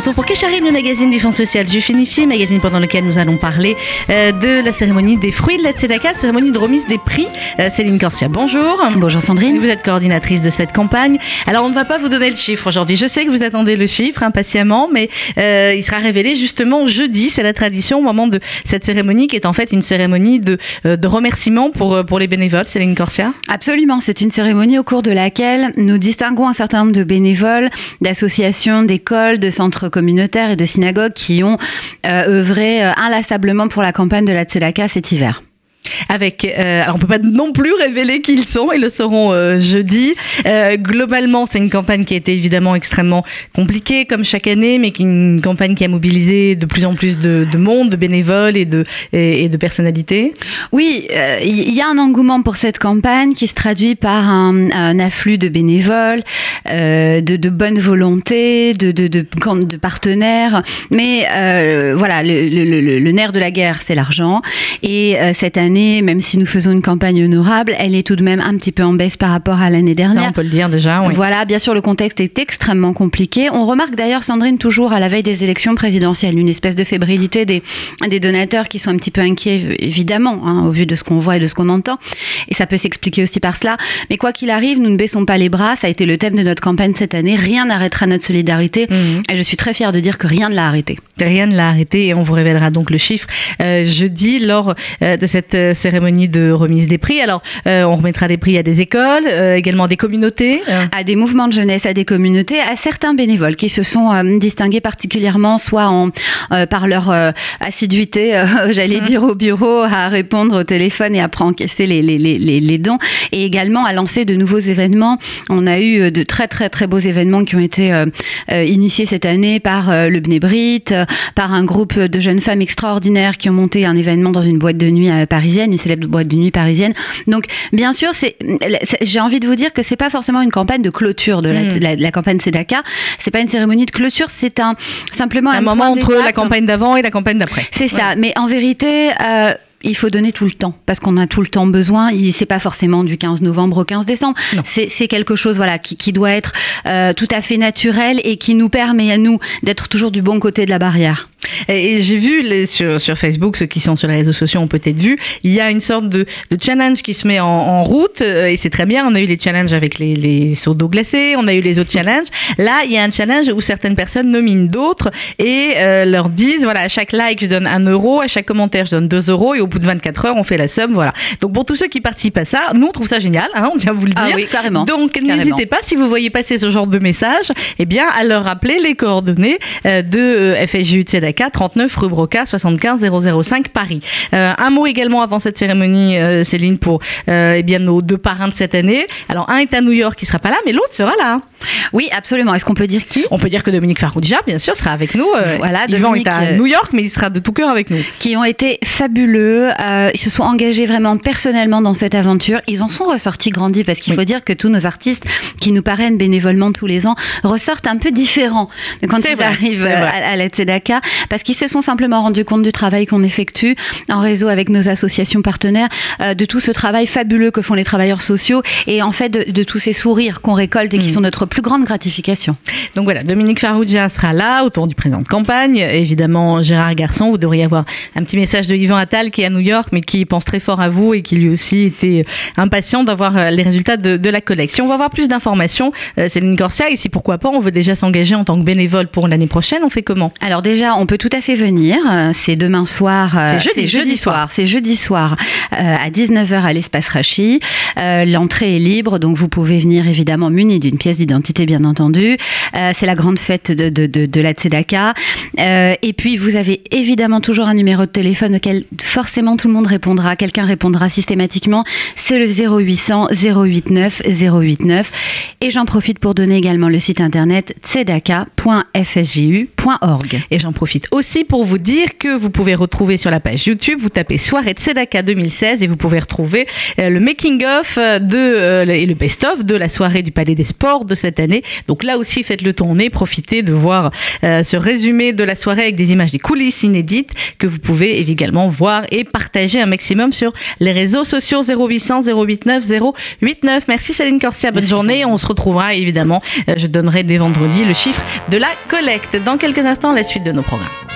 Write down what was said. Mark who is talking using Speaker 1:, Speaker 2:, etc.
Speaker 1: pour le magazine du Fonds social Jufinifié, magazine pendant lequel nous allons parler euh, de la cérémonie des fruits de la Tzedaka, cérémonie de remise des prix. Euh, Céline Corsia, bonjour.
Speaker 2: Bonjour Sandrine.
Speaker 1: Vous êtes coordinatrice de cette campagne. Alors, on ne va pas vous donner le chiffre aujourd'hui. Je sais que vous attendez le chiffre impatiemment, mais euh, il sera révélé justement jeudi. C'est la tradition au moment de cette cérémonie qui est en fait une cérémonie de, de remerciement pour, pour les bénévoles. Céline Corsia.
Speaker 2: Absolument, c'est une cérémonie au cours de laquelle nous distinguons un certain nombre de bénévoles, d'associations, d'écoles, de centres communautaires et de synagogues qui ont euh, œuvré euh, inlassablement pour la campagne de la Tzedaka cet hiver.
Speaker 1: Avec, euh, alors on peut pas non plus révéler qui ils sont, ils le seront euh, jeudi. Euh, globalement, c'est une campagne qui a été évidemment extrêmement compliquée, comme chaque année, mais qui une campagne qui a mobilisé de plus en plus de, de monde, de bénévoles et de, et, de personnalités.
Speaker 2: Oui, euh, il y a un engouement pour cette campagne qui se traduit par un, afflux de bénévoles, de, de bonne volonté, de, de, de, partenaires. Mais voilà, le, le, nerf de la guerre, c'est l'argent. Et cette année, même si nous faisons une campagne honorable, elle est tout de même un petit peu en baisse par rapport à l'année dernière.
Speaker 1: Ça, on peut le dire déjà. Oui.
Speaker 2: Voilà, bien sûr, le contexte est extrêmement compliqué. On remarque d'ailleurs, Sandrine, toujours à la veille des élections présidentielles, une espèce de fébrilité des, des donateurs qui sont un petit peu inquiets, évidemment, hein, au vu de ce qu'on voit et de ce qu'on entend. Et ça peut s'expliquer aussi par cela. Mais quoi qu'il arrive, nous ne baissons pas les bras. Ça a été le thème de notre campagne cette année. Rien n'arrêtera notre solidarité.
Speaker 1: Mhm.
Speaker 2: Et je suis très fière de dire que rien ne l'a arrêté.
Speaker 1: Rien ne l'a arrêté et on vous révélera donc le chiffre euh, jeudi lors euh, de cette euh, cérémonie de remise des prix. Alors, euh, on remettra des prix à des écoles, euh, également à des communautés.
Speaker 2: à des mouvements de jeunesse, à des communautés, à certains bénévoles qui se sont distingués particulièrement, soit en, par leur assiduité, j'allais
Speaker 1: Mhm.
Speaker 2: dire au bureau, à répondre au téléphone et à encaisser les, les, les, les, les dons, et également à lancer de nouveaux événements. On a eu de très très très beaux événements qui ont été initiés cette année par le Bnebrit, euh, par un groupe de jeunes femmes extraordinaires qui ont monté un événement dans une boîte de nuit euh, parisienne, une célèbre boîte de nuit parisienne. Donc, bien sûr, c'est, j'ai envie de vous dire que c'est pas forcément une campagne de clôture de la,
Speaker 1: Mm.
Speaker 2: de la, de la campagne Sedaka. C'est pas une cérémonie de clôture, c'est un simplement un,
Speaker 1: un moment entre la campagne d'avant et la campagne d'après.
Speaker 2: C'est ça. Mais en vérité. euh, il faut donner tout le temps parce qu'on a tout le temps besoin. Il c'est pas forcément du 15 novembre au 15 décembre. C'est c'est quelque chose voilà qui, qui doit être euh, tout à fait naturel et qui nous permet à nous d'être toujours du bon côté de la barrière.
Speaker 1: Et, et j'ai vu les, sur, sur Facebook, ceux qui sont sur les réseaux sociaux ont peut-être vu, il y a une sorte de, de challenge qui se met en, en route euh, et c'est très bien. On a eu les challenges avec les, les seaux d'eau glacée, on a eu les autres challenges. Là, il y a un challenge où certaines personnes nominent d'autres et euh, leur disent voilà, à chaque like, je donne un euro, à chaque commentaire, je donne 2 euros et au bout de 24 heures, on fait la somme. Voilà. Donc pour tous ceux qui participent à ça, nous on trouve ça génial, hein, on vient vous le dire.
Speaker 2: Ah oui, carrément.
Speaker 1: Donc n'hésitez pas si vous voyez passer ce genre de message, eh bien à leur rappeler les coordonnées euh, de FSJU de Sedaka, 39 rue Broca, 75 005 Paris. Euh, un mot également avant cette cérémonie, euh, Céline, pour euh, eh bien nos deux parrains de cette année. Alors un est à New York, qui sera pas là, mais l'autre sera là.
Speaker 2: Oui, absolument. Est-ce qu'on peut dire qui?
Speaker 1: On peut dire que Dominique Faroudja, bien sûr, sera avec nous.
Speaker 2: Voilà,
Speaker 1: Yvan
Speaker 2: Dominique,
Speaker 1: est à New York, mais il sera de tout cœur avec nous.
Speaker 2: qui ont été fabuleux. Ils se sont engagés vraiment personnellement dans cette aventure. Ils en sont ressortis grandis parce qu'il faut dire que tous nos artistes qui nous parrainent bénévolement tous les ans ressortent un peu différents quand ils
Speaker 1: vrai,
Speaker 2: arrivent à, à la Tzedaka parce qu'ils se sont simplement rendus compte du travail qu'on effectue en réseau avec nos associations partenaires, euh, de tout ce travail fabuleux que font les travailleurs sociaux et en fait de, de tous ces sourires qu'on récolte et qui
Speaker 1: Mm.
Speaker 2: sont notre plus grande gratification.
Speaker 1: Donc voilà, Dominique Faroudja sera là autour du président de campagne. Évidemment, Gérard Garçon, vous devriez avoir un petit message de Yvan Attal qui est à New York, mais qui pense très fort à vous et qui lui aussi était impatient d'avoir euh, les résultats de, de la collecte. Si on va avoir plus d'informations, euh, Céline Corsia, et si pourquoi pas, on veut déjà s'engager en tant que bénévole pour l'année prochaine, on fait comment?
Speaker 2: Alors déjà, on peut tout à fait venir. Euh, C'est demain soir. euh,
Speaker 1: C'est jeudi, jeudi soir.
Speaker 2: C'est jeudi soir euh, à 19h à l'espace Rachi. Euh, L'entrée est libre, donc vous pouvez venir évidemment muni d'une pièce d'identité, bien entendu. Euh, C'est la grande fête de, de, de, de la Tzedaka. Et puis, vous avez évidemment toujours un numéro de téléphone auquel forcément tout le monde répondra. Quelqu'un répondra systématiquement. C'est le 0800 089 089. Et j'en profite pour donner également le site internet tzedaka.fsju.org.
Speaker 1: Et j'en profite aussi pour vous dire que vous pouvez retrouver sur la page YouTube, vous tapez Soirée de Sedaka 2016 et vous pouvez retrouver euh, le making-of euh, de, euh, et le best-of de la soirée du Palais des Sports de cette année. Donc là aussi, faites le tourner, profitez de voir ce résumé de la soirée avec des images des coulisses inédites que vous pouvez également voir et partager un maximum sur les réseaux sociaux 0800 089 089. Merci Céline Corsia, bonne journée. On se retrouvera évidemment, je donnerai dès vendredi le chiffre de la collecte. Dans quelques instants, la suite de nos programmes.